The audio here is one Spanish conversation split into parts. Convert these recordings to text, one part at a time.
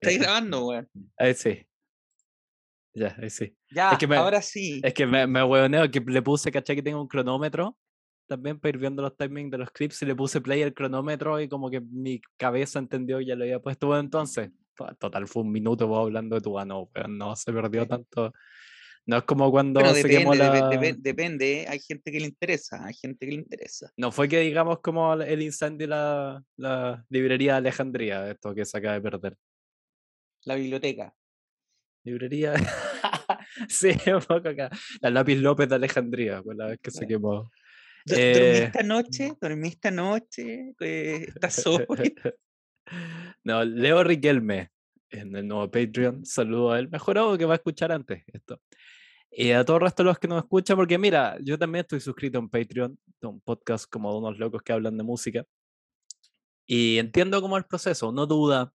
¿Estáis grabando, weón? Ahí sí. Ya, ahí sí. Ya, que me- ahora sí. Es que me, me hueoneo que le puse, ¿cachai? Que tengo un cronómetro también para ir viendo los timings de los clips y le puse play al cronómetro y como que mi cabeza entendió que ya lo había puesto bueno, entonces. to- Total, fue un minuto vos hablando de tu ano, weón, no se perdió tanto. No es como cuando Bueno, depende, la... depe- depe- depende, hay gente que le interesa, hay gente que le interesa. No fue que digamos como el incendio la, la librería de Alejandría, esto que se acaba de perder. La biblioteca. Librería. sí, un poco acá. La lápiz López de Alejandría, fue la vez que se quemó. Do- ¿Dormí Eh, esta noche? ¿Dormí esta noche? Eh, ¿Estás sobrio? No, Leo Riquelme en el nuevo Patreon. Saludo a él. Mejorado que va a escuchar antes esto. Y a todo el resto de los que nos escuchan, porque mira, yo también estoy suscrito en Patreon, de un podcast como de unos locos que hablan de música. Y entiendo cómo es el proceso. Uno duda,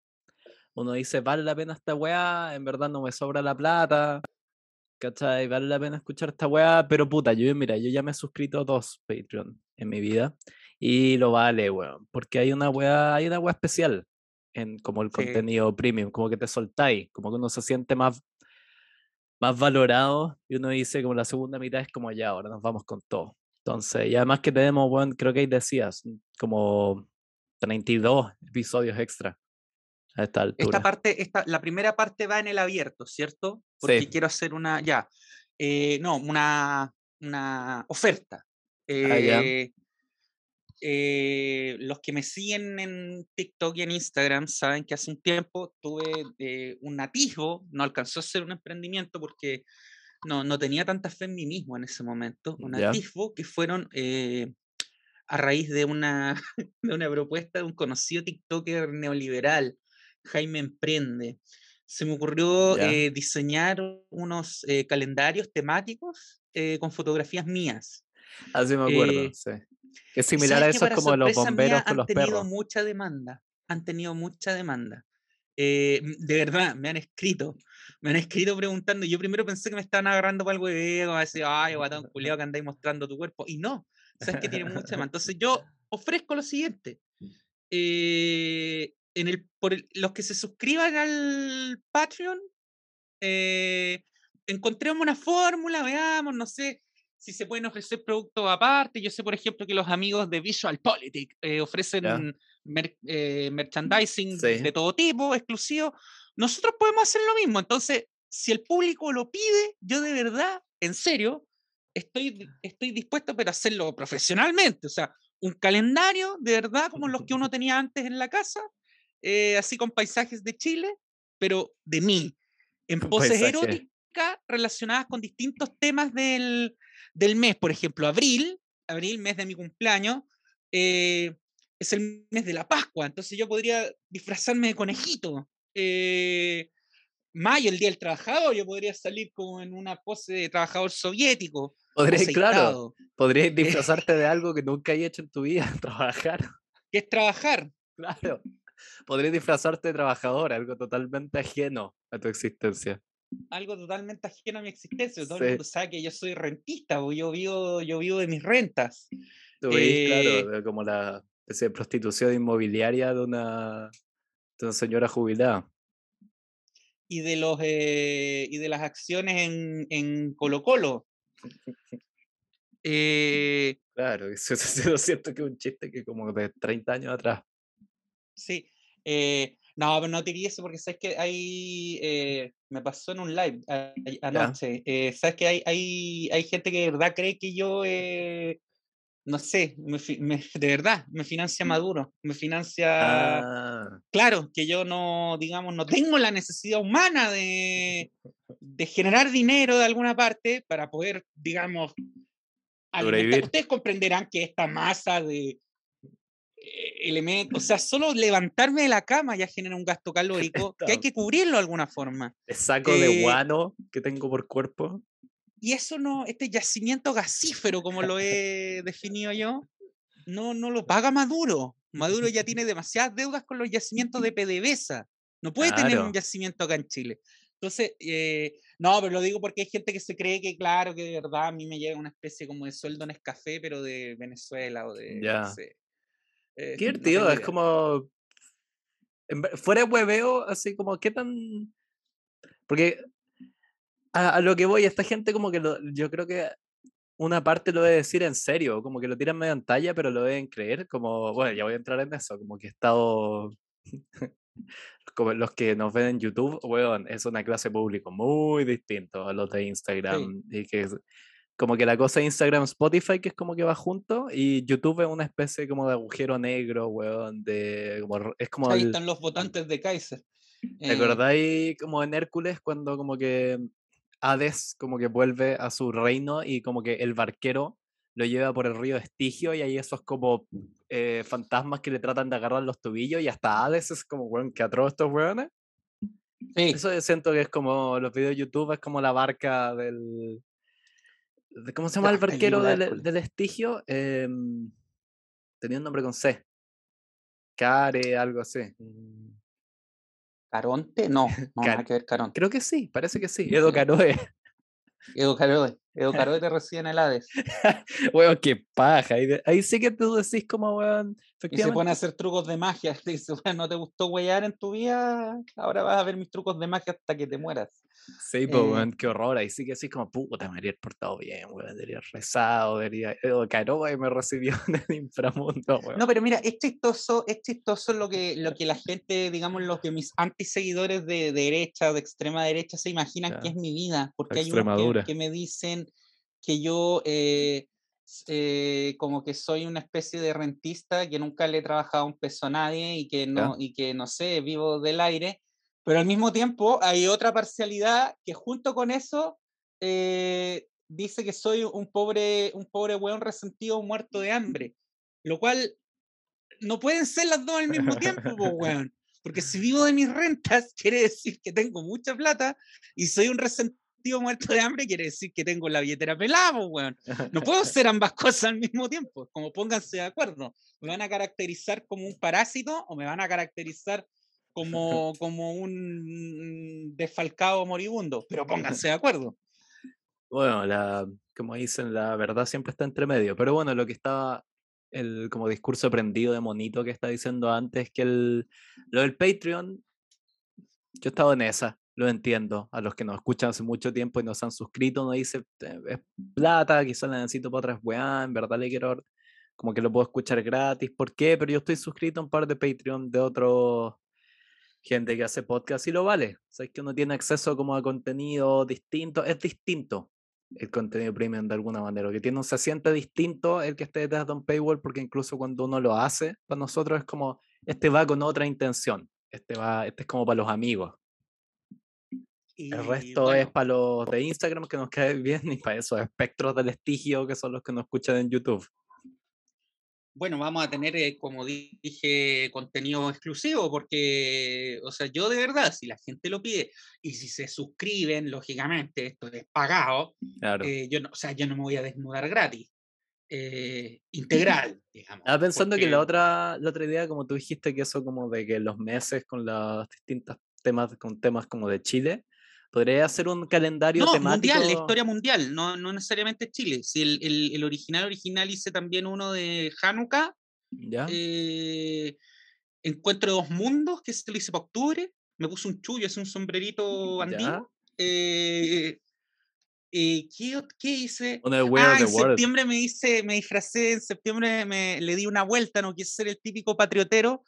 uno dice, vale la pena esta weá, en verdad no me sobra la plata. ¿Cachai? Vale la pena escuchar esta weá, pero puta, yo mira, yo ya me he suscrito a dos Patreon en mi vida y lo vale, weón, porque hay una weá, hay una weá especial en como el Sí. contenido premium, como que te soltáis, como que uno se siente más, más valorado y uno dice como la segunda mitad es como ya, ahora nos vamos con todo. Entonces, y además que tenemos, weón, creo que ahí decías, como 32 episodios extra a esta altura. Esta parte, esta, la primera parte va en el abierto, ¿cierto? Porque Sí. quiero hacer una, ya, eh, no, una, una oferta. Ah. Eh, eh, los que me siguen en TikTok y en Instagram saben que hace un tiempo tuve eh, un atisbo, no alcanzó a ser un emprendimiento porque no, no tenía tanta fe en mí mismo en ese momento, un Ya. atisbo que fueron a raíz de una, de una propuesta de un conocido TikToker neoliberal, Jaime Emprende. Se me ocurrió eh, diseñar unos eh, calendarios temáticos eh, con fotografías mías. Así me acuerdo, eh, sí. Es similar a eso para como los bomberos con han los tenido perros. mucha demanda, han tenido mucha demanda. Eh, de verdad, me han escrito, me han escrito preguntando. Yo primero pensé que me estaban agarrando para el hueveo, a decir, ay, guatón culiao que andáis mostrando tu cuerpo. Y no, sabes que tiene mucha demanda. Entonces yo ofrezco lo siguiente. eh, en el, por el- los que se suscriban al Patreon, eh, encontremos una fórmula, veamos, no sé si se pueden ofrecer productos aparte. Yo sé, por ejemplo, que los amigos de Visual Politic eh, ofrecen mer- eh, merchandising Sí. de todo tipo, exclusivo. Nosotros podemos hacer lo mismo. Entonces, si el público lo pide, yo de verdad, en serio, estoy, estoy dispuesto pero a hacerlo profesionalmente. O sea, un calendario de verdad como los que uno tenía antes en la casa, eh, así con paisajes de Chile, pero de mí, en poses paisaje. eróticas relacionadas con distintos temas del, del mes. Por ejemplo, abril, abril, mes de mi cumpleaños, eh, es el mes de la Pascua, entonces yo podría disfrazarme de conejito. Eh, mayo, el Día del Trabajador, yo podría salir como en una pose de trabajador soviético. Podrías, claro, podrías disfrazarte de algo que nunca hayas hecho en tu vida, trabajar. que es trabajar. Claro. Podrías disfrazarte de trabajador, algo totalmente ajeno a tu existencia. algo totalmente ajeno a mi existencia. Todo Sí. el mundo sabe que yo soy rentista, porque yo vivo, yo vivo de mis rentas. Tú Eh, claro, de como la prostitución inmobiliaria de una, de una señora jubilada. y de los eh, y de las acciones en, en Colo Colo. Eh, Claro, eso, eso, eso siento que es un chiste que como de 30 años atrás. sí. Eh, no, pero no diría eso porque sabes que hay. eh, me pasó en un live a- a- anoche. eh, sabes que hay, hay, hay gente que de verdad cree que yo. eh, no sé, me me- de verdad, me financia Maduro, me financia. Ah, claro, que yo no, digamos, no tengo la necesidad humana de, de generar dinero de alguna parte para poder, digamos. Ustedes comprenderán que esta masa de elementos, o sea, solo levantarme de la cama ya genera un gasto calórico que hay que cubrirlo de alguna forma. el saco de Eh, guano que tengo por cuerpo. Y eso no, este yacimiento gasífero, como lo he definido yo, no, no lo paga Maduro. Maduro ya tiene demasiadas deudas con los yacimientos de PDVSA. No puede tener un yacimiento acá en Chile. Entonces, eh, no, pero lo digo porque hay gente que se cree que, claro, que de verdad a mí me llega una especie como de sueldo en café, pero de Venezuela o de. no Ya. sé. Eh, Qué divertido, es como. fuera de hueveo, así como, ¿qué tan...? Porque a, lo que voy, esta gente como que yo creo que una parte lo debe decir en serio, como que lo tiran medio en talla, pero lo deben creer, como, bueno, ya voy a entrar en eso, como que he estado... como los que nos ven en YouTube, weón, es una clase público muy distinto a los de Instagram. Y que como que la cosa de Instagram, Spotify, que es como que va junto, y YouTube es una especie como de agujero negro, weón, de, como, es como... Ahí están los votantes de Kaiser. ¿Te eh, acordáis como en Hércules cuando como que Hades como que vuelve a su reino y como que el barquero lo lleva por el río Estigio y hay esos como eh, fantasmas que le tratan de agarrar los tobillos y hasta Hades es como, weón, que atroz estos weones. Sí. Eso siento que es como los videos de YouTube, es como la barca del, ¿Cómo se llama el barquero del, del, Estigio? Em, tenía un nombre con C. Care, algo así. Mm. ¿Caronte? No, no nada que ver Caronte. Creo que sí, parece que sí. Edo Caroe. Edo Caroe. Edo Caroe te recibe en el Hades. weón, qué paja. Ahí, sí que tú decís como, weón. Y se pone a hacer trucos de magia. Dice, weón, no te gustó weyar en tu vida, ahora vas a ver mis trucos de magia hasta que te mueras. Sí, pues, weón, qué horror. Ahí sí que sí, como, puta, me habría portado bien, weón. Debería rezado, debería. Edo Caroe me recibió en el inframundo, weón. No, pero mira, es chistoso, es chistoso lo que, lo que la gente, digamos, lo que mis antiseguidores de, derecha, de extrema derecha, se imaginan que es mi vida. Porque hay unos que me dicen que yo eh, eh, como que soy una especie de rentista que nunca le he trabajado un peso a nadie y que no, y que no sé, vivo del aire, pero al mismo tiempo hay otra parcialidad que junto con eso eh, dice que soy un pobre, un pobre weón resentido muerto de hambre, lo cual no pueden ser las dos al mismo tiempo, weón. Porque si vivo de mis rentas, quiere decir que tengo mucha plata y soy un resentido muerto de hambre quiere decir que tengo la billetera pelada, weón. No puedo ser ambas cosas al mismo tiempo. Como pónganse de acuerdo. ¿Me van a caracterizar como un parásito o me van a caracterizar como, como un desfalcado moribundo? Pero pónganse de acuerdo. Bueno, la, como dicen, la verdad siempre está entre medio. Pero bueno, lo que estaba el como discurso aprendido de monito que está diciendo antes, que el, lo del Patreon, yo he estado en esa lo entiendo. A los que nos escuchan hace mucho tiempo y nos han suscrito, no dice, es plata, quizás la necesito para otras weá, en verdad le quiero, como que lo puedo escuchar gratis. ¿Por qué? Pero yo estoy suscrito a un par de Patreon de otro gente que hace podcast y lo vale. Sabes que uno tiene acceso como a contenido distinto, es distinto el contenido premium de alguna manera, que tiene, se siente distinto el que esté detrás de un paywall, porque incluso cuando uno lo hace, para nosotros es como, este va con otra intención, este va, este es como para los amigos, el resto es para los de Instagram que nos cae bien y para esos espectros del estigio que son los que nos escuchan en YouTube. Bueno, vamos a tener, eh, como dije, contenido exclusivo, porque, o sea, yo de verdad, si la gente lo pide y si se suscriben, lógicamente, esto es pagado, eh, yo, no, o sea, yo no me voy a desnudar gratis. Eh, integral, digamos. Estaba pensando que la otra, la otra idea, como tú dijiste, que eso como de que los meses con las distintas temas, con temas como de Chile, Podría hacer un calendario no, temático. mundial, la historia mundial, no, no necesariamente Chile. Si el, el, el, original original hice también uno de Hanukkah. ¿Ya? Eh, Encuentro de dos mundos, que se lo hice para octubre. Me puse un chullo, es un sombrerito andino. Eh, eh, ¿qué, ¿qué, hice? Ah, en septiembre me hice, me disfracé, en septiembre me, le di una vuelta, no quise ser el típico patriotero,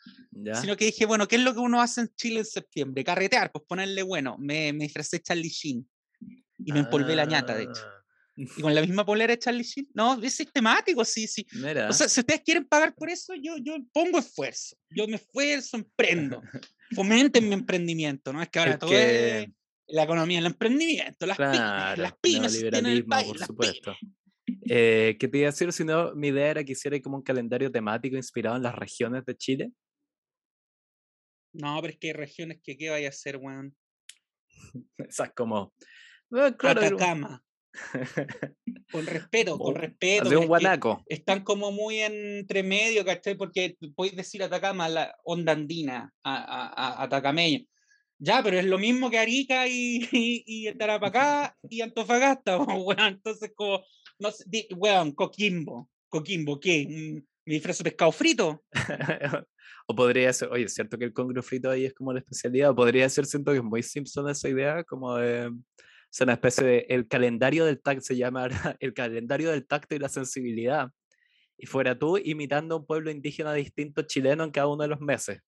sino que dije, bueno, ¿qué es lo que uno hace en Chile en septiembre? Carretear, pues ponerle bueno. Me, me disfracé Charlie Sheen y me empolvé la ñata, de hecho. Ah. Y con la misma polera de Charlie Sheen. No, es sistemático, sí, sí. O sea, si ustedes quieren pagar por eso, yo, yo pongo esfuerzo. Yo me esfuerzo, emprendo. Fomenten mi emprendimiento, ¿no? Es que ahora todo es la economía, el emprendimiento, las pymes, las pymes tienen el país, por supuesto. Eh, ¿Qué te iba a decir? Si no, mi idea era que hiciera como un calendario temático inspirado en las regiones de Chile. No, pero es que hay regiones que qué vaya a hacer, weón. Esas como. claro, Atacama. con respeto, con respeto. De un guanaco. Están como muy entre medio, ¿cachai? Porque podéis decir Atacama, la onda andina, a, a, a Atacameño. Ya, pero es lo mismo que Arica y, y, y Tarapacá y Antofagasta. Entonces, como, no sé, weón, Coquimbo. Coquimbo, ¿qué? Me disfrazo de pescado frito. o podría ser, oye, es cierto que el congrio frito ahí es como la especialidad, o podría ser, siento que es muy Simpson esa idea, como de es una especie de el calendario del tacto se llama el calendario del tacto y la sensibilidad y fuera tú imitando un pueblo indígena distinto chileno en cada uno de los meses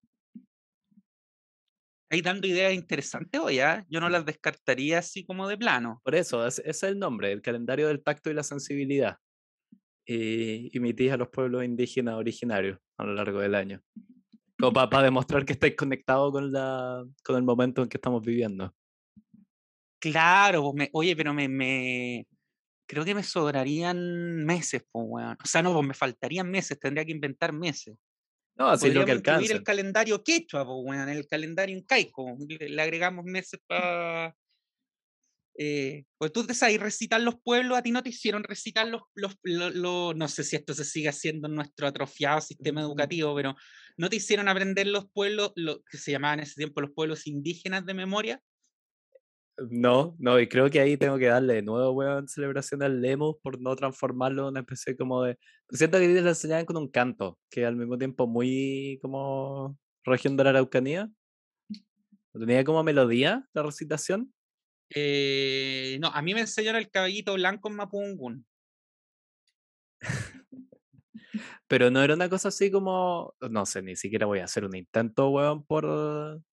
ahí dando ideas interesantes o ya yo no las descartaría así como de plano por eso ese es el nombre el calendario del tacto y la sensibilidad y imitís a los pueblos indígenas originarios a lo largo del año como para, demostrar que estáis conectados con la con el momento en que estamos viviendo Claro, me, oye, pero me, me, creo que me sobrarían meses, pues, weón. O sea, no, pues me faltarían meses, tendría que inventar meses. No, así lo que alcanza. el calendario quechua, pues, weón, el calendario incaico. Le, le agregamos meses para. Eh, pues tú te sabes recitar los pueblos, a ti no te hicieron recitar los, los, los, no sé si esto se sigue haciendo en nuestro atrofiado sistema educativo, pero no te hicieron aprender los pueblos, lo que se llamaban en ese tiempo los pueblos indígenas de memoria. No, no, y creo que ahí tengo que darle de nuevo, weón, celebración al Lemus por no transformarlo en una especie como de. Siento que le enseñaban con un canto, que al mismo tiempo muy como región de la Araucanía. ¿Tenía como melodía la recitación? Eh, no, a mí me enseñaron el caballito blanco en Mapungun. Pero no era una cosa así como. No sé, ni siquiera voy a hacer un intento, weón, por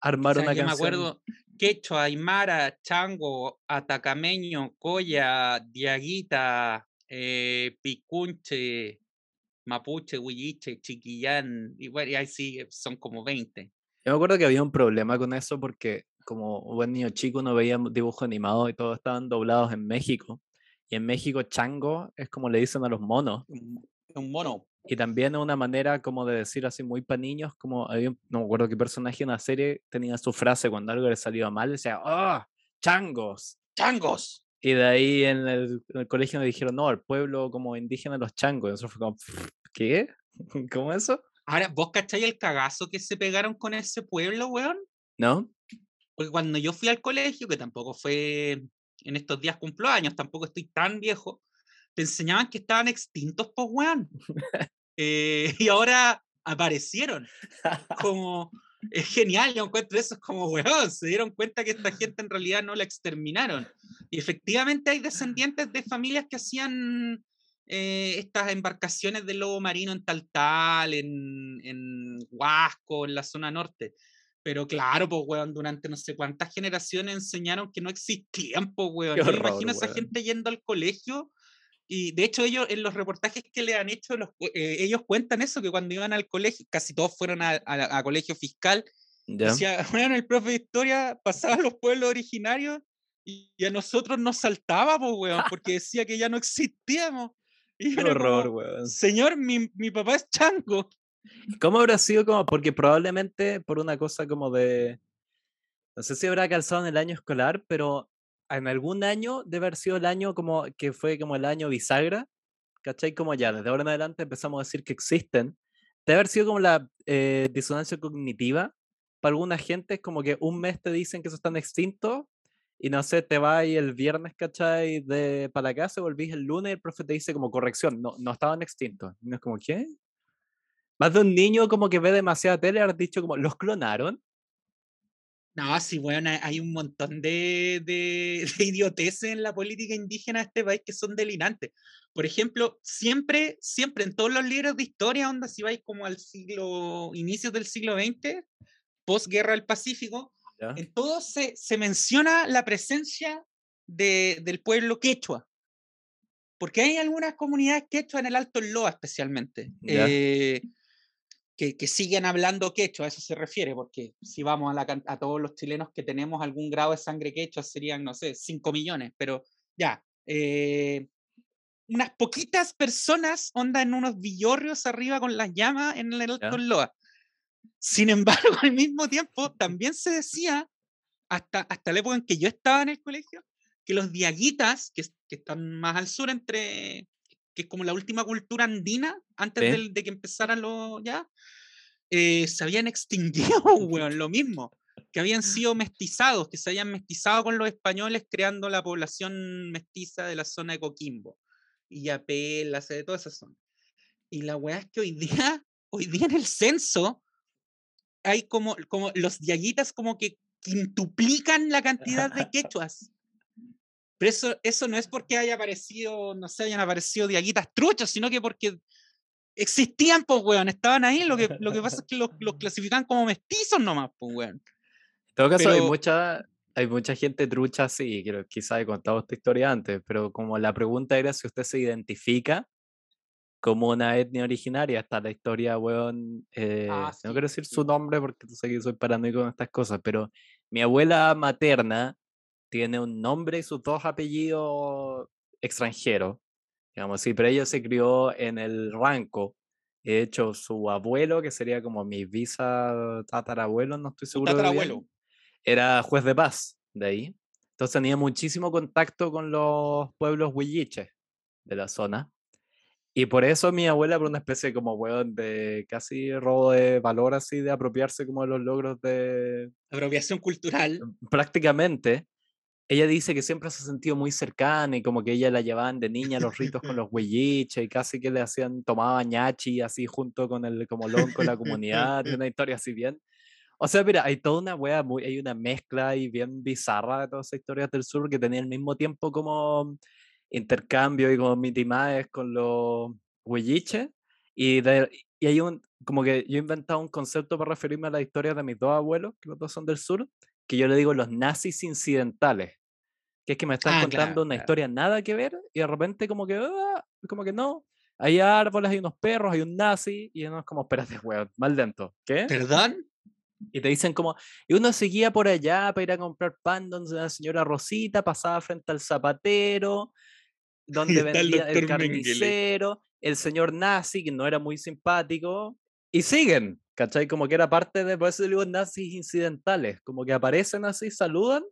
armar una yo canción. me acuerdo, quechua, aymara, chango, atacameño, coya, diaguita, eh, picunche, mapuche, huilliche, chiquillán, y bueno, ahí sí, son como 20. Yo me acuerdo que había un problema con eso porque como buen niño chico no veía dibujos animados y todos estaban doblados en México. Y en México chango es como le dicen a los monos. Un mono. Y también una manera como de decir así muy para niños, como no me acuerdo qué personaje en la serie tenía su frase cuando algo le salía mal, decía, ¡oh! ¡Changos! ¡Changos! Y de ahí en el, colegio me dijeron, no, el pueblo como indígena los changos. Y eso fue como, ¿qué? ¿Cómo eso? Ahora, ¿vos cacháis el cagazo que se pegaron con ese pueblo, weón? ¿No? Porque cuando yo fui al colegio, que tampoco fue en estos días cumplo años, tampoco estoy tan viejo, te enseñaban que estaban extintos, pues, weón. Eh, y ahora aparecieron. Como, es genial, yo encuentro eso, es como, weón, se dieron cuenta que esta gente en realidad no la exterminaron. Y efectivamente hay descendientes de familias que hacían eh, estas embarcaciones de lobo marino en Taltal, en, en Huasco, en la zona norte. Pero claro, pues, weón, durante no sé cuántas generaciones enseñaron que no existían, pues, weón. Yo imagino a esa gente yendo al colegio y de hecho ellos en los reportajes que le han hecho, los, eh, ellos cuentan eso, que cuando iban al colegio, casi todos fueron a, a, colegio fiscal, decía, bueno, el profe de historia pasaba a los pueblos originarios y, a nosotros nos saltaba, pues, weón, porque decía que ya no existíamos. Y Qué horror, weón. Señor, mi, mi papá es chango. ¿Cómo habrá sido como? Porque probablemente por una cosa como de. No sé si habrá calzado en el año escolar, pero en algún año debe haber sido el año como que fue como el año bisagra, ¿cachai? Como ya, desde ahora en adelante empezamos a decir que existen. Debe haber sido como la eh, disonancia cognitiva. Para alguna gente es como que un mes te dicen que eso están extintos y no sé, te vas el viernes, ¿cachai? De, para la casa, volvís el lunes y el profe te dice como corrección, no, no estaban extintos. Y no es como, ¿qué? Más de un niño como que ve demasiada tele, has dicho como, ¿los clonaron? No, sí, bueno, hay un montón de, de, de idioteces en la política indígena de este país que son delinantes. Por ejemplo, siempre, siempre en todos los libros de historia, onda, si vais como al siglo, inicios del siglo XX, posguerra del Pacífico, en todos se, se, menciona la presencia de, del pueblo quechua. Porque hay algunas comunidades quechua en el Alto Loa especialmente. Eh, que, siguen hablando quechua, a eso se refiere, porque si vamos a, a, todos los chilenos que tenemos algún grado de sangre quechua serían, no sé, 5 millones, pero ya, eh, unas poquitas personas onda en unos villorrios arriba con las llamas en el Alto Loa. Sin embargo, al mismo tiempo, también se decía, hasta, hasta la época en que yo estaba en el colegio, que los diaguitas, que, que están más al sur entre que es como la última cultura andina, antes de, que empezaran los ya, eh, se habían extinguido, weón, lo mismo, que habían sido mestizados, que se habían mestizado con los españoles creando la población mestiza de la zona de Coquimbo, y Yapel, de toda esa zona. Y la weá es que hoy día, hoy día en el censo, hay como, como los diaguitas como que quintuplican la cantidad de quechuas. Pero eso, eso no es porque haya aparecido, no sé, hayan aparecido diaguitas truchos, sino que porque existían, pues, weón, estaban ahí. Lo que, lo que pasa es que los, los clasifican como mestizos nomás, pues, weón. En todo caso, hay mucha, hay mucha gente trucha, sí, que quizás he contado esta historia antes, pero como la pregunta era si usted se identifica como una etnia originaria, está la historia, weón, eh, Ah, no quiero decir sí. su nombre porque tú sabes que soy paranoico con estas cosas, pero mi abuela materna tiene un nombre y sus dos apellidos extranjeros, digamos así, pero ella se crió en el Ranco. De hecho, su abuelo, que sería como mi visa tatarabuelo, no estoy seguro de bien, tatarabuelo. era juez de paz de ahí. Entonces tenía muchísimo contacto con los pueblos huilliches de la zona. Y por eso mi abuela, por una especie como, weón, de casi robo de valor, así, de apropiarse como de los logros de... Apropiación cultural. Prácticamente, ella dice que siempre se ha sentido muy cercana y como que ella la llevaban de niña a los ritos con los huilliches y casi que le hacían, tomaba ñachi así junto con el como lonco de la comunidad, una historia así bien. O sea, mira, hay toda una wea, muy, hay una mezcla y bien bizarra de todas esas historias del sur que tenía al mismo tiempo como intercambio y como mitimaes con los huilliches. Y, de- y hay un, como que yo he inventado un concepto para referirme a la historia de mis dos abuelos, que los dos son del sur, que yo le digo los nazis incidentales. Que es que me están Ah, contando claro, una claro. historia nada que ver y de repente como que, ah, como que no. Hay árboles, hay unos perros, hay un nazi y uno es como, espérate, weón, mal lento. ¿Qué? ¿Perdón? Y te dicen como, y uno seguía por allá para ir a comprar pan donde la señora Rosita pasaba frente al zapatero, donde está el vendía el doctor Mengele. carnicero, el señor nazi, que no era muy simpático, y siguen, ¿cachai? Como que era parte de, por eso digo nazis incidentales, como que aparecen así, saludan,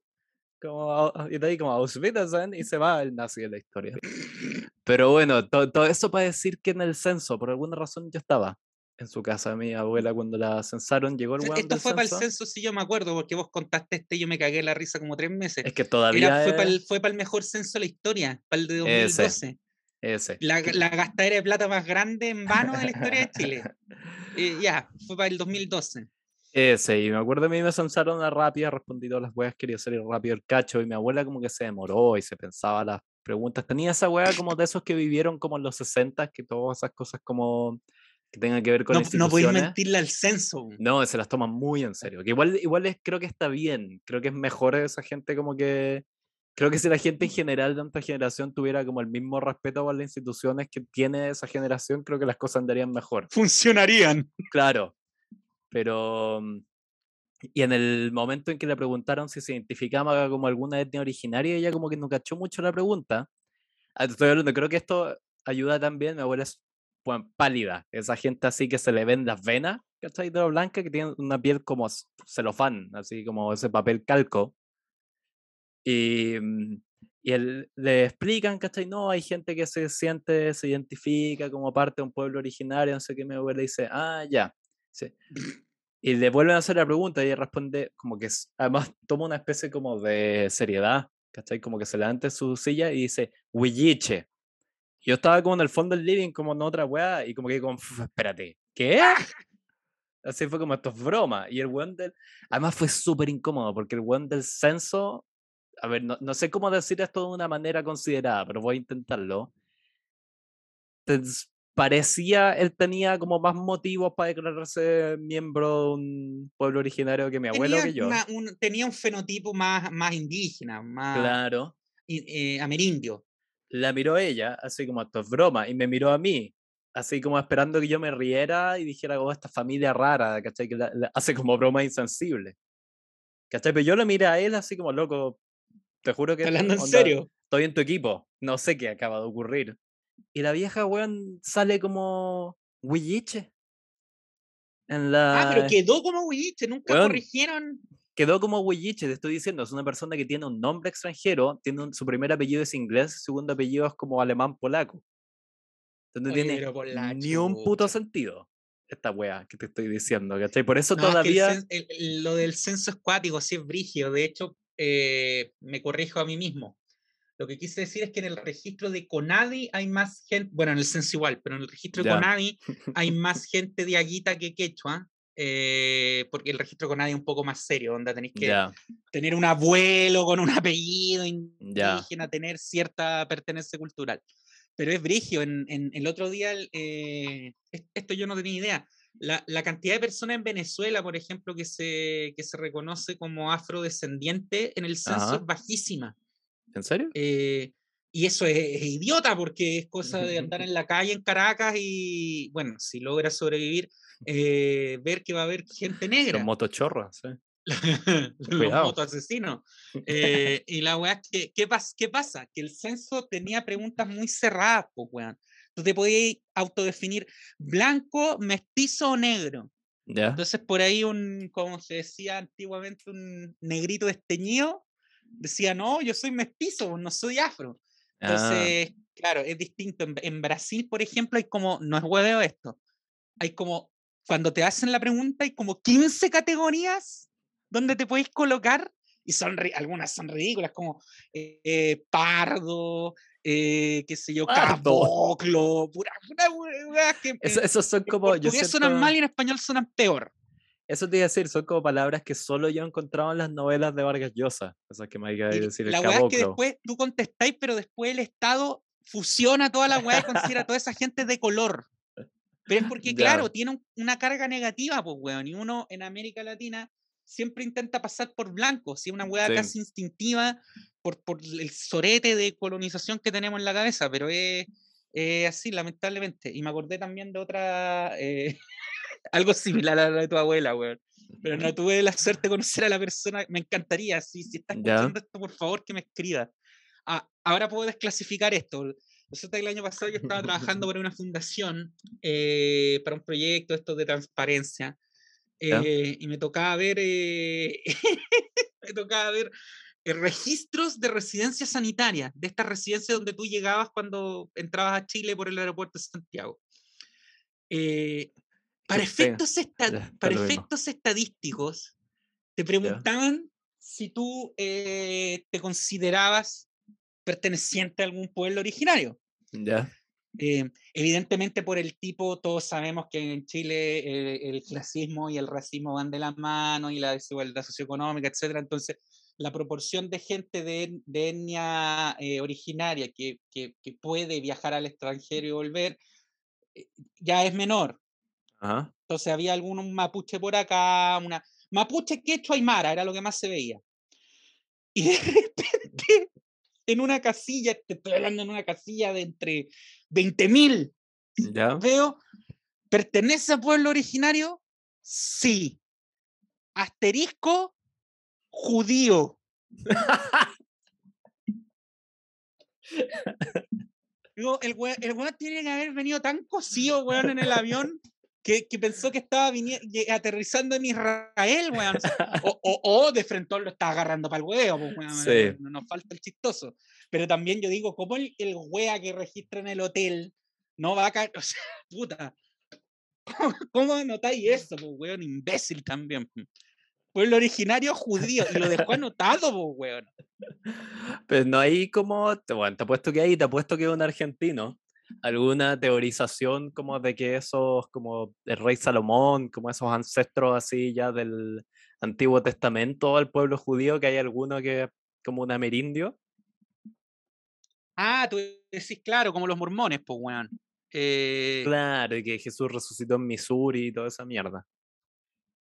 como, y de ahí como y se va el nazi de la historia. Pero bueno, to- todo eso para decir que en el censo, por alguna razón yo estaba en su casa, mi abuela cuando la censaron, llegó el Esto fue para el censo. sí, yo me acuerdo, porque vos contaste este y yo me cagué la risa como tres meses. Es que Era, todavía fue para el, fue para el mejor censo de la historia, para el de Ese. 2012. ese. La, que- la gastadera de plata más grande en vano de la historia de Chile. Eh, ya, fue para el 2012. Ese, y me acuerdo a mí me censaron a rápida, respondí todas las weas, quería salir rápido el cacho, y mi abuela como que se demoró y se pensaba las preguntas. Tenía esa wea como de esos que vivieron como en los 60, que todas esas cosas como que tengan que ver con No, no podéis instituciones. mentirle al censo. No, se las toman muy en serio. Que igual, igual es, creo que está bien. Creo que es mejor esa gente como que. Creo que si la gente en general de nuestra generación tuviera como el mismo respeto por las instituciones que tiene esa generación, creo que las cosas andarían mejor. Funcionarían. Claro. Pero. mm, Y en el momento en que le preguntaron si se identificaba como alguna etnia originaria, ella como que no cachó mucho la pregunta. Ah, Estoy hablando, creo que esto ayuda también. Mi abuela es pues, pálida, esa gente así que se le ven las venas, ¿cachai? De lo blanca, que tiene una piel como celofán, así como ese papel calco. Y, mm, y él, le explican, ¿cachai? No, hay gente que se siente, se identifica como parte de un pueblo originario, no sé qué, mi abuela dice, ah, ya. Sí. Y le vuelven a hacer la pregunta y ella responde como que, además toma una especie como de seriedad, ¿cachai? Como que se levanta de su silla y dice, huilliche. Yo estaba como en el fondo del living, como en otra weá, y como que como, "Fu- espérate, ¿qué? Así fue como, esto es broma. Y el weón del... Además fue súper incómodo, porque el weón del censo, a ver, no, no sé cómo decir esto de una manera considerada, pero voy a intentarlo. Parecía, él tenía como más motivos para declararse miembro de un pueblo originario que mi abuelo Tenía, que yo. una- un, tenía un fenotipo más, más indígena, más Claro. eh, amerindio. la miró ella, así como esto es broma, y me miró a mí, así como esperando que yo me riera y dijera, oh, esta familia rara, ¿cachai? Que la- la- hace como broma insensible. ¿Cachai? Pero yo lo miré a él así como loco, te juro que ¿Estás hablando en onda, serio? estoy en tu equipo, no sé qué acaba de ocurrir. Y la vieja, weón, sale como huilliche. En la... Ah, pero quedó como huilliche, nunca Weón. corrigieron. quedó como Huilliche, te estoy diciendo, es una persona que tiene un nombre extranjero, tiene un- su primer apellido es inglés, su segundo apellido es como alemán polaco. Entonces no Oye, tiene ni un puto sentido esta wea que te estoy diciendo, ¿cachai? Por eso No, es que el todavía... el- lo del censo es cuático, sí es brígido. De hecho, eh, me corrijo a mí mismo. Lo que quise decir es que en el registro de Conadi hay más gente, bueno, en el censo igual, pero en el registro de. Conadi hay más gente de Aguita que quechua, eh, porque el registro de Conadi es un poco más serio, donde tenéis que Ya, tener un abuelo con un apellido indígena, tener cierta pertenencia cultural. Pero es brigio, en, en- el otro día, eh, es- esto yo no tenía idea, la, la cantidad de personas en Venezuela, por ejemplo, que se, que se reconoce como afrodescendiente en el censo Ajá. es bajísima. ¿En serio? Eh, y eso es, es idiota porque es cosa de andar en la calle en Caracas y, bueno, si logra sobrevivir, eh, ver que va a haber gente Los negra motochorros, sí. los Cuidado. motoasesinos. Eh, y la weá, es que, ¿qué, pas- ¿qué pasa? Que el censo tenía preguntas muy cerradas, pues, weón. Tú te podías autodefinir blanco, mestizo o negro. Ya. Entonces, por ahí, un, como se decía antiguamente, un negrito desteñido decía, no, yo soy mestizo, no soy afro. Ah, Entonces, claro, es distinto. En, en Brasil, por ejemplo, hay como, no es hueveo esto, hay como, cuando te hacen la pregunta, hay como 15 categorías donde te podéis colocar y son algunas son ridículas, como eh, eh, pardo, eh, qué sé yo, caboclo, pura, pura hueá que eso- en esos son como. Yo portugués suenan siento- mal y en español suenan peor. Eso te iba a decir, son como palabras que solo yo he encontrado en las novelas de Vargas Llosa. Esas que me hay que decir el la weá es que después tú contestáis, pero después el Estado fusiona toda la weá y considera a toda esa gente de color. Pero es porque, claro, tiene un- una carga negativa, pues, weón. Y uno en América Latina siempre intenta pasar por blanco, si es una weá Sí. casi instintiva por, por el sorete de colonización que tenemos en la cabeza, pero es, es así, lamentablemente. Y me acordé también de otra, eh, algo similar a la de tu abuela, weón. Pero no tuve la suerte de conocer a la persona. Me encantaría, si, si está Ya. escuchando esto, por favor, que me escriba. Ah, ahora puedo desclasificar esto. Resulta que el año pasado yo estaba trabajando para una fundación, eh, para un proyecto esto de transparencia, eh, y me tocaba ver, eh, me tocaba ver eh, registros de residencia sanitaria, de estas residencias donde tú llegabas cuando entrabas a Chile por el aeropuerto de Santiago. Para, efectos esta- Ya, da para lo mismo. efectos estadísticos, te preguntaban si tú eh, te considerabas perteneciente a algún pueblo originario. Ya. Eh, evidentemente por el tipo, todos sabemos que en Chile eh, el clasismo y el racismo van de la mano y la desigualdad socioeconómica, etcétera. Entonces, la proporción de gente de, etnia eh, originaria que, que- que puede viajar al extranjero y volver ya es menor. Ajá. Entonces había algún un mapuche por acá, una mapuche quechua aymara, era lo que más se veía. Y de repente, en una casilla, te estoy hablando en una casilla de entre 20.000, Ya. veo, ¿pertenece a pueblo originario? Sí. Asterisco, judío. Digo, el weón, el weón tiene que haber venido tan cocido, weón, en el avión que, que pensó que estaba aterrizando en Israel, weón. O, o, o- de frente lo estaba agarrando para el huevo, pues, weón. Sí. No nos falta el chistoso. Pero también yo digo, ¿cómo el, el wea que registra en el hotel no va a caer? O sea, puta. ¿Cómo, anotáis eso, pues, weón? Imbécil también. po. Pueblo originario judío. Y lo dejó anotado, pues, weón. Pues no hay como, te- bueno, te apuesto que hay, te apuesto que es un argentino. Alguna teorización como de que esos, como el rey Salomón, como esos ancestros así ya del Antiguo Testamento al pueblo judío, que hay alguno que es como un amerindio. Ah, tú decís, claro, como los mormones, pues, weón. Eh, Claro, que Jesús resucitó en Missouri y toda esa mierda.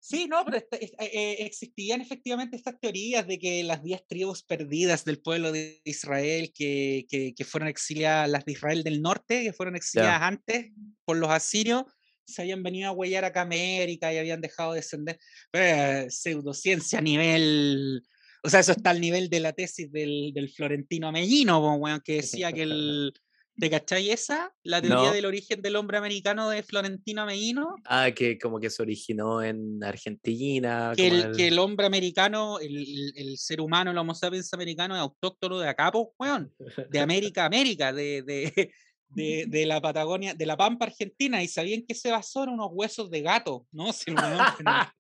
Sí, no, pero eh, eh, existían efectivamente estas teorías de que las diez tribus perdidas del pueblo de Israel, que, que, que fueron exiliadas, las de Israel del norte, que fueron exiliadas antes por los asirios, se habían venido a huellar acá a América y habían dejado de descender. Pero, eh, pseudociencia a nivel. O sea, eso está al nivel de la tesis del, del Florentino Amellino, que decía que el. ¿Te cachai esa? La teoría No. del origen del hombre americano de Florentino Amellino. Ah, que como que se originó en Argentina. que el, que el hombre americano, el, el- ser humano, el Homo sapiens americano es autóctono de acá, pues, weón, de América a América, de, de, de, de la Patagonia, de la Pampa Argentina, y sabían que se basó en unos huesos de gato, ¿no? Si fenomenal.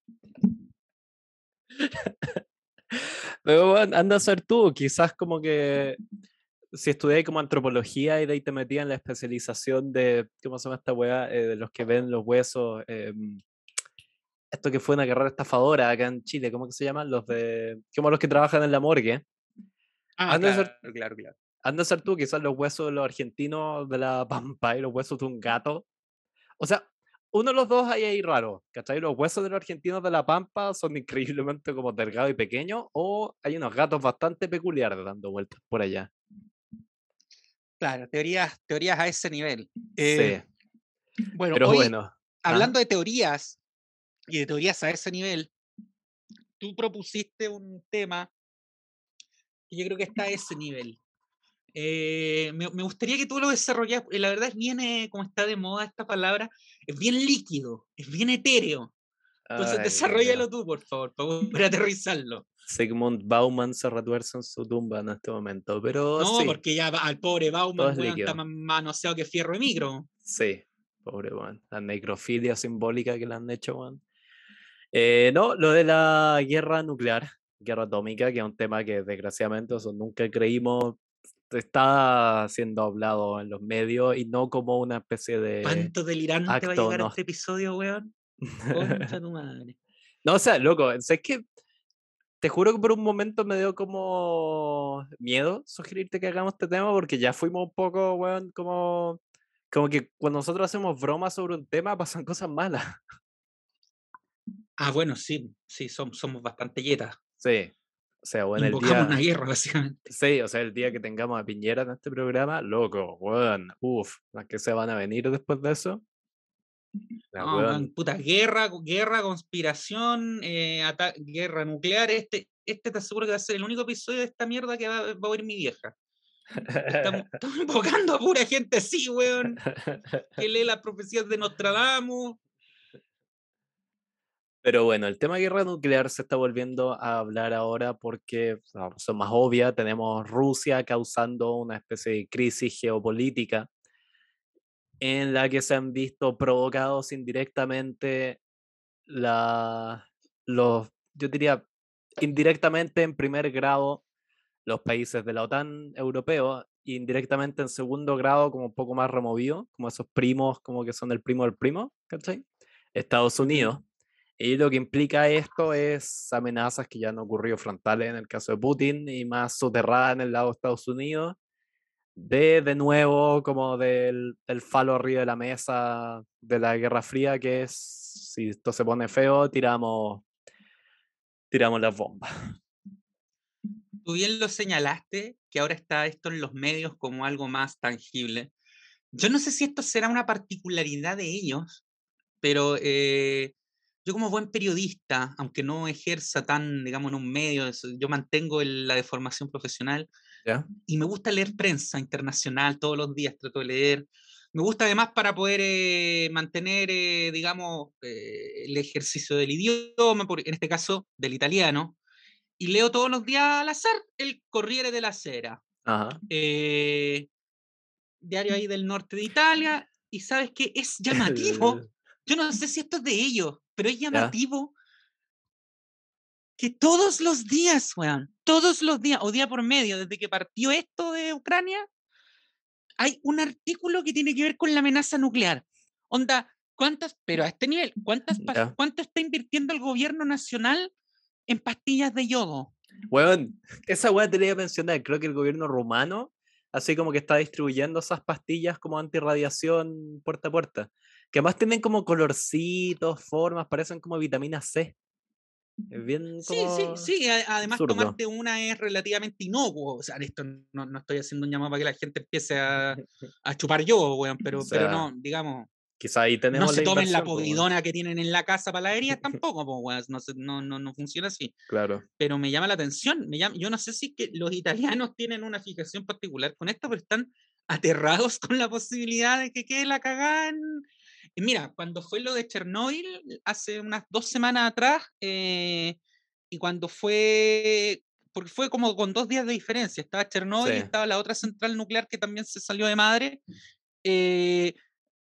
Pero bueno, anda a ser tú, quizás como que si estudiáis como antropología y de ahí te metías en la especialización de, ¿cómo se llama esta weá? Eh, de los que ven los huesos. em, esto que fue una carrera estafadora acá en Chile, ¿cómo que se llaman? Los de, como los que trabajan en la morgue. Ah, Han de ser- claro, claro, claro. Han de ser tú, quizás los huesos de los argentinos de la pampa y los huesos de un gato. O sea, uno de los dos hay ahí raro, ¿cachai? Los huesos de los argentinos de la pampa son increíblemente como delgados y pequeños, o hay unos gatos bastante peculiares dando vueltas por allá. Claro, teorías, teorías a ese nivel. Eh, sí, bueno, pero hoy, bueno. hablando de teorías y de teorías a ese nivel, tú propusiste un tema que yo creo que está a ese nivel. Eh, me, me gustaría que tú lo desarrollas, porque la verdad es bien, eh, como está de moda esta palabra, es bien líquido, es bien etéreo. Entonces desarrollalo tú, por favor, para aterrizarlo. Sigmund Bauman se retuerce en su tumba en este momento, pero No, sí, porque ya al pobre Bauman es está más manoseado que fierro de micro. sí, pobre weón. La necrofilia simbólica que le han hecho, weón. Eh, no, lo de la guerra nuclear, guerra atómica, que es un tema que desgraciadamente nunca creímos está siendo hablado en los medios y no como una especie de... ¿Cuánto delirante va a llegar no- este episodio, weón? Concha tu madre. No, o sea, loco, es que te juro que por un momento me dio como miedo sugerirte que hagamos este tema porque ya fuimos un poco, weón, como, como que cuando nosotros hacemos bromas sobre un tema pasan cosas malas. Ah, bueno, sí, sí, somos, somos bastante yetas. Sí, o sea, o en el día... una guerra, básicamente. Sí, o sea, el día que tengamos a Piñera en este programa, loco, weón, uff, las que se van a venir después de eso. La No, puta, guerra, guerra, conspiración, eh, guerra nuclear. Este, este te aseguro que va a ser el único episodio de esta mierda que va, va a oír mi vieja. Estamos, estamos invocando a pura gente así, weón, que lee las profecías de Nostradamus. Pero bueno, el tema guerra nuclear se está volviendo a hablar ahora porque, por razón más obvia, tenemos Rusia causando una especie de crisis geopolítica en la que se han visto provocados indirectamente la, los, yo diría, indirectamente en primer grado los países de la OTAN europeo, e indirectamente en segundo grado como un poco más removido, como esos primos, como que son el primo del primo, ¿cachai? Estados Unidos. Y lo que implica esto es amenazas que ya han ocurrido frontales en el caso de Putin y más soterradas en el lado de Estados Unidos, de de nuevo como del el falo arriba de la mesa de la Guerra Fría, que es, si esto se pone feo, tiramos, tiramos las bombas. Tú bien lo señalaste, que ahora está esto en los medios como algo más tangible. Yo no sé si esto será una particularidad de ellos, pero eh, yo como buen periodista, aunque no ejerza tan, digamos, en un medio, yo mantengo la de formación profesional ¿Ya? y me gusta leer prensa internacional todos los días, trato de leer. Me gusta además para poder eh, mantener, eh, digamos, eh, el ejercicio del idioma, en este caso del italiano, y leo todos los días al azar el Corriere della Sera, Ajá. eh, diario ahí del norte de Italia, y sabes que es llamativo, yo no sé si esto es de ellos, pero es llamativo que todos los días, weón, todos los días, o día por medio, desde que partió esto de Ucrania, hay un artículo que tiene que ver con la amenaza nuclear. Onda, ¿cuántas, pero a este nivel, cuántas, cuánto está invirtiendo el gobierno nacional en pastillas de yodo? Weón, esa weá te la iba a mencionar. Creo que el gobierno rumano, así como que está distribuyendo esas pastillas como antirradiación puerta a puerta. Que además tienen como colorcitos, formas, parecen como vitamina C. Es bien Sí, como... sí, sí. Además, absurdo. tomarte una es relativamente inocuo. O sea, esto no, no estoy haciendo un llamado para que la gente empiece a, a chupar yo, weón, pero, O pero sea, no, digamos, Quizá ahí tenemos no se tomen la inversión, po, weón. povidona que tienen en la casa para las heridas tampoco, po, weón, no, no, no, no funciona así. Claro. Pero me llama la atención, me llama, yo no sé si que los italianos tienen una fijación particular con esto, pero están aterrados con la posibilidad de que quede la cagada en... y Mira, cuando fue lo de Chernóbil, hace unas dos semanas atrás, eh, y cuando fue, porque fue como con dos días de diferencia, estaba Chernóbil y Sí. estaba la otra central nuclear que también se salió de madre, eh,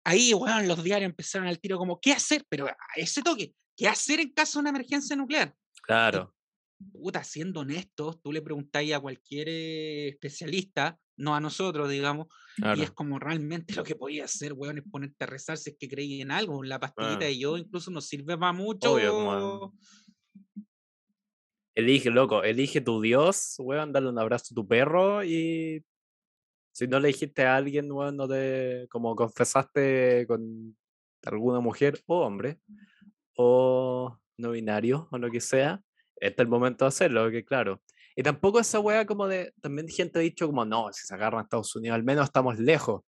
ahí, bueno, los diarios empezaron al tiro como, ¿qué hacer? Pero a ese toque, ¿qué hacer en caso de una emergencia nuclear? Claro. Puta, siendo honestos, tú le preguntáis a cualquier eh, especialista no a nosotros, digamos. Claro. Y es como realmente lo que podía hacer, weón, es ponerte a rezar si es que creí en algo. La pastillita Ah. de yo incluso nos sirve para mucho. Obvio, Elige, loco, elige tu Dios, weón, dale un abrazo a tu perro y si no le dijiste a alguien, weón, no te, como confesaste con alguna mujer o hombre o no binario o lo que sea, este es el momento de hacerlo, que claro. Y tampoco esa weá como de, también gente ha dicho como, no, si se agarran a Estados Unidos, al menos estamos lejos.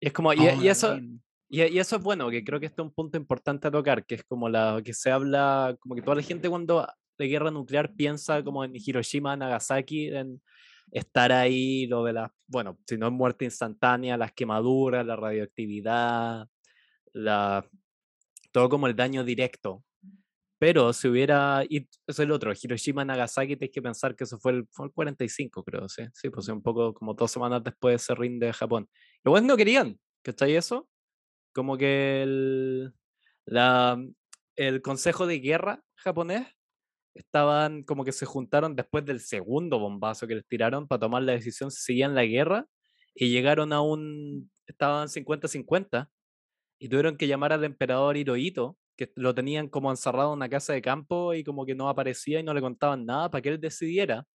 Y es como, y, Oh, y eso, también. y, y eso es bueno, que creo que este es un punto importante a tocar, que es como la que se habla, como que toda la gente cuando de guerra nuclear piensa como en Hiroshima, Nagasaki, en estar ahí, lo de las, bueno, si no es muerte instantánea, las quemaduras, la radioactividad, la, todo como el daño directo. Pero si hubiera, y es el otro, Hiroshima, Nagasaki, tienes que pensar que eso fue el, fue el 45, creo, sí, sí, pues un poco como dos semanas después se rinde Japón. Los buenos no querían, ¿cachai eso? Como que el, la, el Consejo de Guerra japonés estaban como que se juntaron después del segundo bombazo que les tiraron para tomar la decisión si seguían la guerra y llegaron a un, estaban 50-50 y tuvieron que llamar al emperador Hirohito, que lo tenían como encerrado en una casa de campo y como que no aparecía y no le contaban nada para que él decidiera.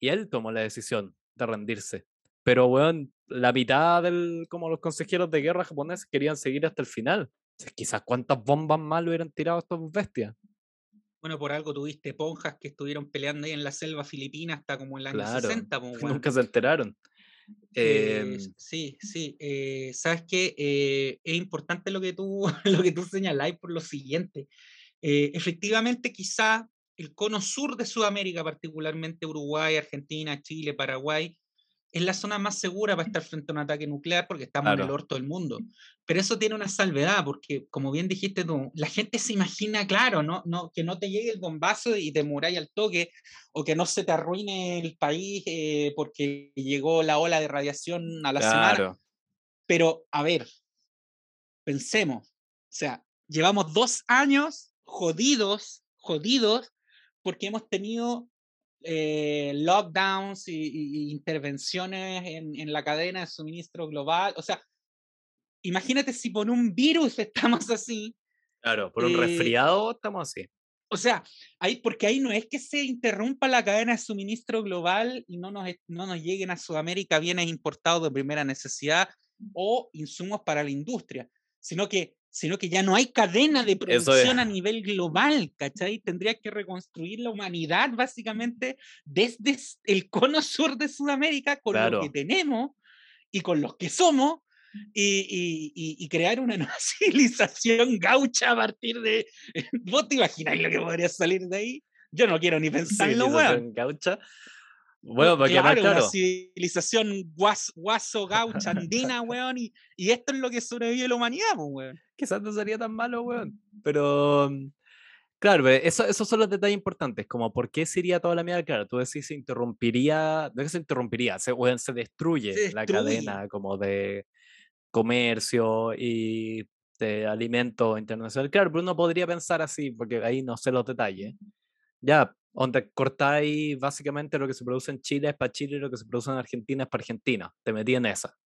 Y él tomó la decisión de rendirse. Pero, weón, la mitad del, como los consejeros de guerra japoneses querían seguir hasta el final. O sea, quizás cuántas bombas más le hubieran tirado a estos bestias. Bueno, por algo tuviste ponjas que estuvieron peleando ahí en la selva filipina hasta como en el año Claro, 60. po, weón. Nunca se enteraron. Eh, Em, sí, sí. eh, Sabes que es importante lo que tú, lo que tú señaláis por lo siguiente. Eh, efectivamente, quizá el cono sur de Sudamérica, particularmente Uruguay, Argentina, Chile, Paraguay, es la zona más segura para estar frente a un ataque nuclear porque estamos en el Claro. orto del mundo. Pero eso tiene una salvedad porque, como bien dijiste tú, la gente se imagina, claro, ¿no? No, que no te llegue el bombazo y te muráis al toque, o que no se te arruine el país eh, porque llegó la ola de radiación a la semana. claro. Pero, a ver, pensemos, o sea, llevamos dos años jodidos, jodidos, porque hemos tenido eh, lockdowns y, y- y intervenciones en, en la cadena de suministro global. O sea, imagínate si por un virus estamos así. Claro, por un eh, resfriado estamos así. O sea, ahí, porque ahí no es que se interrumpa la cadena de suministro global y no nos, no nos lleguen a Sudamérica bienes importados de primera necesidad o insumos para la industria, sino que, sino que ya no hay cadena de Eso es. producción a nivel global, ¿cachai? Tendría que reconstruir la humanidad básicamente desde el cono sur de Sudamérica con lo Claro. que tenemos y con los que somos. Y, y- y- crear una nueva civilización gaucha a partir de, ¿Vos te imagináis lo que podría salir de ahí? Yo no quiero ni pensarlo, weón. Civilización gaucha. Bueno, para quedar claro, claro. una civilización guas- guaso gaucha andina, weón, y, y esto es lo que sobrevive la humanidad, pues, weón. Quizás no sería tan malo, weón. Pero. mm, Claro, eso, esos son los detalles importantes, como por qué se iría toda la mierda. Claro, tú decís se interrumpiría, no es que se interrumpiría, se, weón, se destruye Se la destruye. cadena como de comercio y de alimento internacional. Claro, pero uno podría pensar así, porque ahí no sé los detalles. Ya, donde cortáis básicamente lo que se produce en Chile es para Chile y lo que se produce en Argentina es para Argentina. Te metí en esa.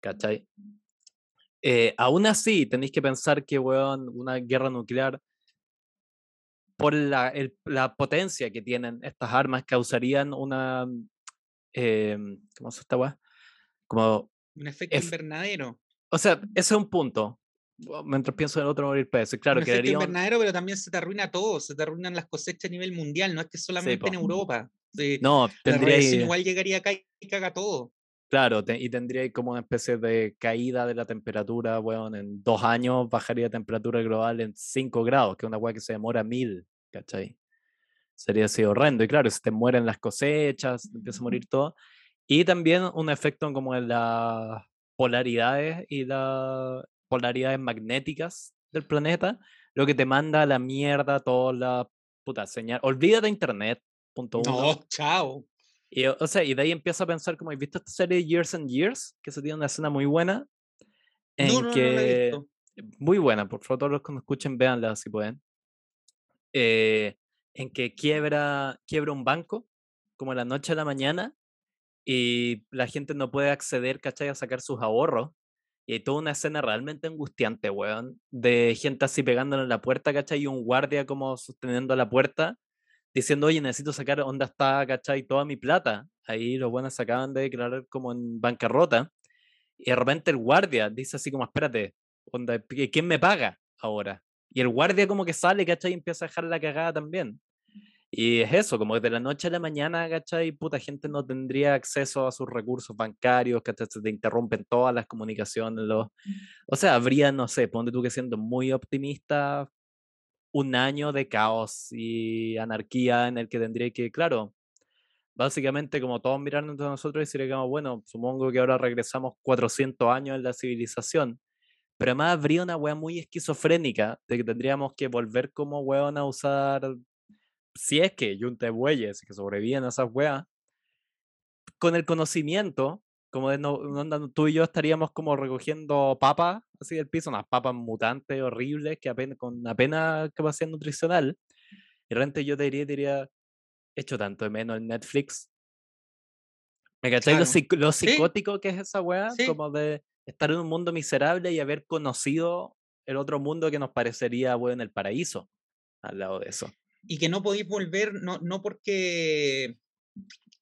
¿Cachai? Eh, aún así, tenéis que pensar que, weón, una guerra nuclear, por la, el- la potencia que tienen estas armas, causarían una. em, ¿Cómo se esta weá? Como. Un efecto Ef- invernadero. O sea, ese es un punto. Mientras pienso en otro morir peso. Claro, quedaría un- invernadero, pero también se te arruina todo, se te arruinan las cosechas a nivel mundial, no es que solamente en po. Europa. Sí, No, la tendría igual llegaría acá y caga todo. Claro, te- y tendría como una especie de caída de la temperatura, weón, en dos años bajaría la temperatura global en 5 grados, que es una weá que se demora mil, ¿cachai? Sería así horrendo. Y claro, se te mueren las cosechas, empieza a morir todo. Y también un efecto como en las polaridades y las polaridades magnéticas del planeta, lo que te manda a la mierda toda la puta señal. Olvídate internet, punto uno. No, chao. Y, o sea, y de ahí empiezo a pensar como, ¿has visto esta serie Years and Years? Que se tiene una escena muy buena. En No, no, no he que, visto. muy buena, por favor, todos los que nos escuchen, véanla si pueden. Eh, en que quiebra, quiebra un banco, como a la noche a la mañana, y la gente no puede acceder, ¿cachai? A sacar sus ahorros. Y hay toda una escena realmente angustiante, weón, de gente así pegándole en la puerta, ¿cachai? Y un guardia como sosteniendo la puerta, diciendo, oye, necesito sacar, ¿dónde está, ¿cachai? Toda mi plata. Ahí los buenos se acaban de declarar como en bancarrota. Y de repente el guardia dice así como, espérate, onda, ¿quién me paga ahora? Y el guardia como que sale, ¿cachai? Y empieza a dejar la cagada también. Y es eso, como que de la noche a la mañana, ¿cachai? Puta gente no tendría acceso a sus recursos bancarios, que Se te interrumpen todas las comunicaciones. Los... O sea, habría, no sé, ponte tú que siendo muy optimista, un año de caos y anarquía en el que tendría que, claro, básicamente como todos mirando entre nosotros y decir bueno, supongo que ahora regresamos 400 años en la civilización. Pero además habría una wea muy esquizofrénica de que tendríamos que volver como weón a usar si es que yunte bueyes que sobreviven a esas weas, con el conocimiento, como de no, tú y yo estaríamos como recogiendo papas así del piso, unas papas mutantes horribles que apenas, con apenas capacidad nutricional. Y realmente yo te diría, diría, hecho tanto de menos en Netflix. ¿Me cachai lo, psicótico que es esa wea? Como de estar en un mundo miserable y haber conocido el otro mundo que nos parecería, bueno, el paraíso al lado de eso y que no podéis volver, no, no porque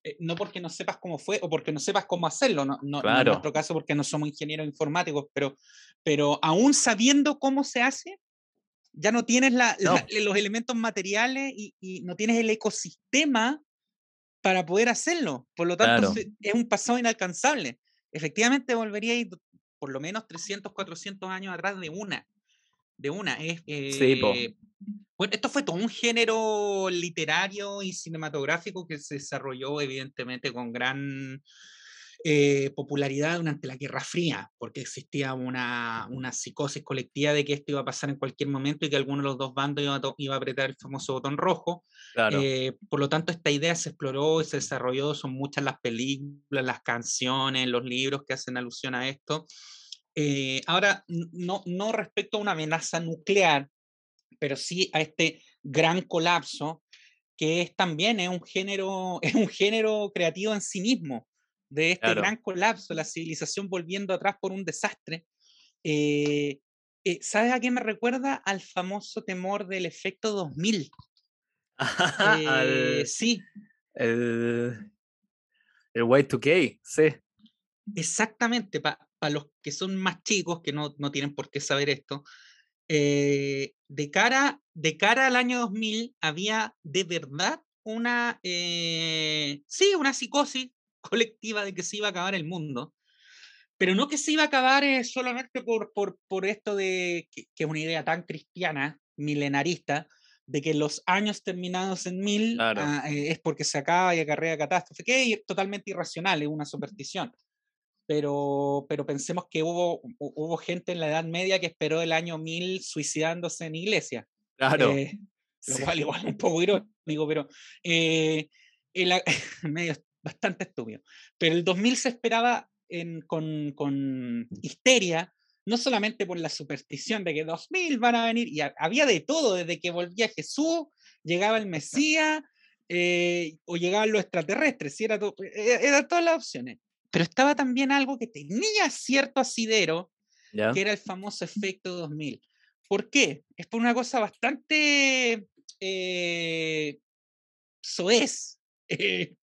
eh, no porque no sepas cómo fue o porque no sepas cómo hacerlo, no, no, en nuestro caso porque no somos ingenieros informáticos, pero, pero aún sabiendo cómo se hace, ya no tienes la, los elementos materiales y, y, no tienes el ecosistema para poder hacerlo. Por lo tanto, es un pasado inalcanzable. Efectivamente, volvería a ir por lo menos 300, 400 años atrás de una. De una. Es, eh, bueno, esto fue todo un género literario y cinematográfico que se desarrolló evidentemente con gran eh, popularidad durante la Guerra Fría, porque existía una, una, psicosis colectiva de que esto iba a pasar en cualquier momento y que alguno de los dos bandos iba a, iba a apretar el famoso botón rojo. Eh, por lo tanto, esta idea se exploró y se desarrolló, son muchas las películas, las canciones, los libros que hacen alusión a esto. Eh, ahora, no, no respecto a una amenaza nuclear, pero sí a este gran colapso que es también es un género, es un género creativo en sí mismo, de este gran colapso, la civilización volviendo atrás por un desastre. Eh, eh, ¿Sabes a qué me recuerda? Al famoso temor del efecto 2000. Eh, sí. El, el Y2K, sí. Exactamente, para los que son más chicos, que no, no tienen por qué saber esto, eh, de, cara, de cara al año 2000 había de verdad una, eh, sí, una psicosis colectiva de que se iba a acabar el mundo, pero no que se iba a acabar eh, solamente por, por, por, esto de que, es una idea tan cristiana, milenarista, de que los años terminados en mil ah, es porque se acaba y acarrea catástrofe, que es totalmente irracional, es una superstición pero, pero pensemos que hubo, hubo gente en la Edad Media que esperó el año 1000 suicidándose en iglesia. Claro. Eh, lo cual igual un poco irónico, pero eh, el, medio bastante estúpido. Pero el 2000 se esperaba en, con, con, histeria, no solamente por la superstición de que 2000 van a venir, y había de todo, desde que volvía Jesús, llegaba el Mesías, eh, o llegaban los extraterrestres, era todo, e-, eran todas las opciones. Pero estaba también algo que tenía cierto asidero, que era el famoso efecto 2000. ¿Por qué? Es por una cosa bastante eh, soez, eh,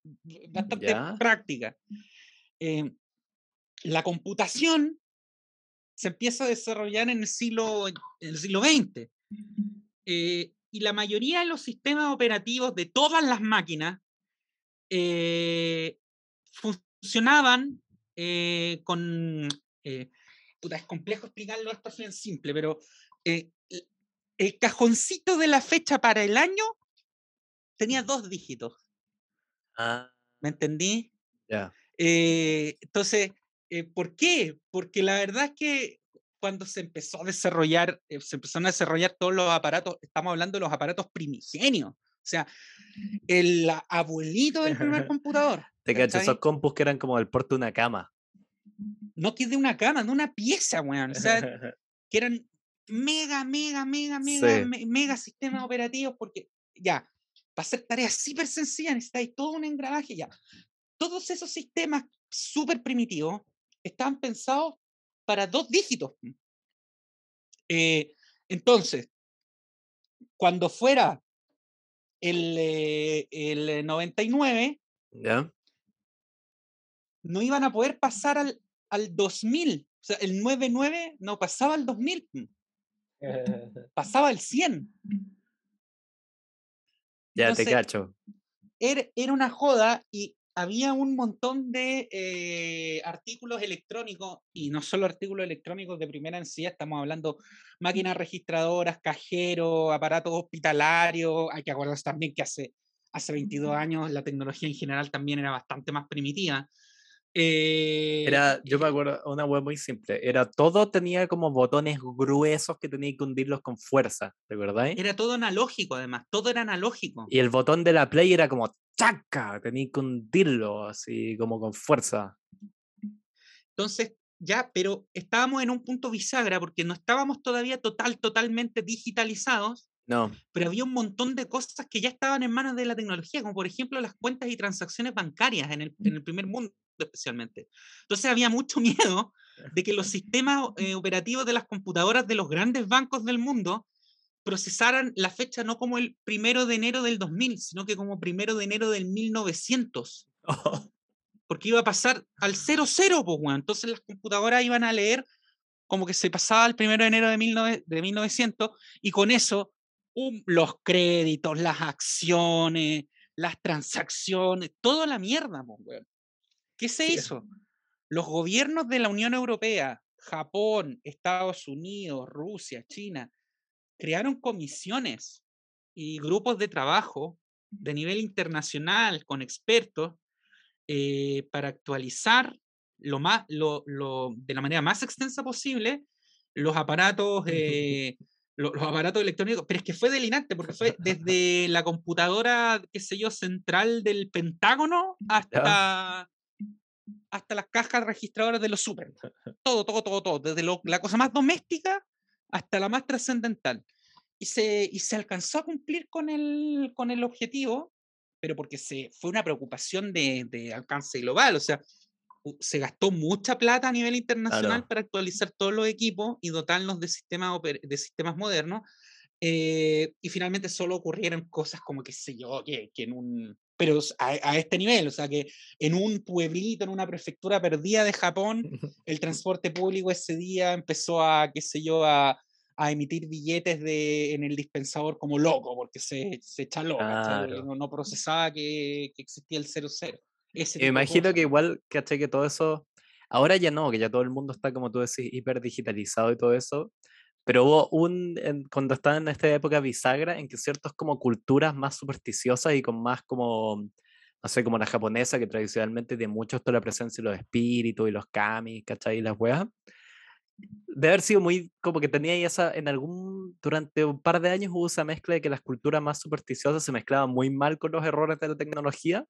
bastante práctica. Eh, la computación se empieza a desarrollar en el siglo, en el siglo XX. y la mayoría de los sistemas operativos de todas las máquinas funcionaban eh, con... Eh, puta, es complejo explicarlo esto así en simple, pero eh, el cajoncito de la fecha para el año tenía dos dígitos. Ah. ¿Me entendí? Ya. entonces, ¿por qué? Porque la verdad es que cuando se empezó a desarrollar, se empezaron a desarrollar todos los aparatos, estamos hablando de los aparatos primigenios, o sea, el abuelito del primer computador. Te cacho, esos compus que eran como el porte de una cama. No que de una cama, de una pieza, weón. O sea, que eran mega, mega, mega, mega, mega sistemas operativos, porque ya, para hacer tareas súper sencillas necesitáis todo un engranaje, ya. todos esos sistemas súper primitivos estaban pensados para dos dígitos. Eh, entonces, cuando fuera el, eh, el 99, ¿Ya? No iban a poder pasar al, al 2000. O sea, el 99 no pasaba al 2000, pasaba al 100. Ya Entonces, te cacho. Era, era una joda y había un montón de eh, artículos electrónicos, y no solo artículos electrónicos de primera en sí, estamos hablando máquinas registradoras, cajeros, aparatos hospitalarios. Hay que acordarse también que hace, hace 22 años la tecnología en general también era bastante más primitiva. Eh, Era, yo me acuerdo, una web muy simple. Era todo tenía como botones gruesos que tenía que hundirlos con fuerza, ¿te acordáis? era todo analógico, además, todo era analógico. Y el botón de la play era como chaca, tenía que hundirlo así como con fuerza. Entonces, ya, pero estábamos en un punto bisagra porque no estábamos todavía total, totalmente digitalizados, No, pero había un montón de cosas que ya estaban en manos de la tecnología, como por ejemplo las cuentas y transacciones bancarias en el, en el primer mundo especialmente. Entonces había mucho miedo de que los sistemas eh, operativos de las computadoras de los grandes bancos del mundo procesaran la fecha no como el primero de enero del 2000, sino que como primero de enero del 1900 porque iba a pasar al 00, pues, weón. Entonces las computadoras iban a leer como que se pasaba el primero de enero de, 19 de 1900 y con eso los créditos, las acciones, las transacciones, toda la mierda, pues, weón. ¿Qué se Sí. hizo? Los gobiernos de la Unión Europea, Japón, Estados Unidos, Rusia, China, crearon comisiones y grupos de trabajo de nivel internacional con expertos eh, para actualizar lo más, lo, lo- de la manera más extensa posible los aparatos, eh, lo- los, aparatos electrónicos. Pero es que fue delinante porque fue desde la computadora, qué sé yo, central del Pentágono hasta, hasta las cajas registradoras de los super. Todo, todo, todo, todo. Desde lo- la cosa más doméstica hasta la más trascendental. Y se, y se alcanzó a cumplir con el, con el objetivo, pero porque se, fue una preocupación de, de alcance global. O sea, se gastó mucha plata a nivel internacional Claro. para actualizar todos los equipos y dotarlos de sistemas, de sistemas modernos. eh, y finalmente solo ocurrieron cosas como, qué sé yo, que, que en un... Pero a, a este nivel, o sea, que en un pueblito, en una prefectura perdida de Japón, el transporte público ese día empezó a, qué sé yo, a, a emitir billetes de, en el dispensador como loco, porque se, se echaló, Claro. no, no procesaba que, que existía el 00. Me de imagino que igual, caché que todo eso, ahora ya no, que ya todo el mundo está, como tú decís, hiper digitalizado y todo eso, pero hubo un, en- cuando estaba en esta época bisagra, en que ciertas como culturas más supersticiosas y con más como, no sé, como la japonesa, que tradicionalmente tiene mucho esto de la presencia de los espíritus y los kami, ¿cachai? Y las weas, de haber sido muy, como que tenía ahí esa, en algún, durante un par de años hubo esa mezcla de que las culturas más supersticiosas se mezclaban muy mal con los errores de la tecnología,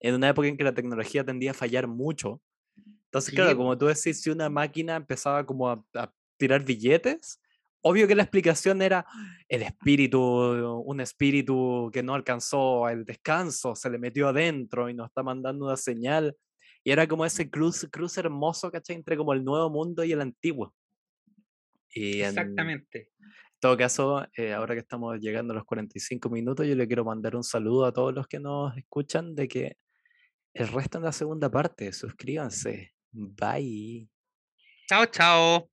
en una época en que la tecnología tendía a fallar mucho. Entonces, Sí, claro, como tú decís, si una máquina empezaba como a, a tirar billetes, obvio que la explicación era el espíritu, un espíritu que no alcanzó el descanso, se le metió adentro y nos está mandando una señal. Y era como ese cruce, cruce hermoso, ¿cachai? Entre como el nuevo mundo y el antiguo. Y en Exactamente. todo caso, eh, ahora que estamos llegando a los 45 minutos, yo le quiero mandar un saludo a todos los que nos escuchan de que el resto en la segunda parte, suscríbanse. Bye. Chao, chao.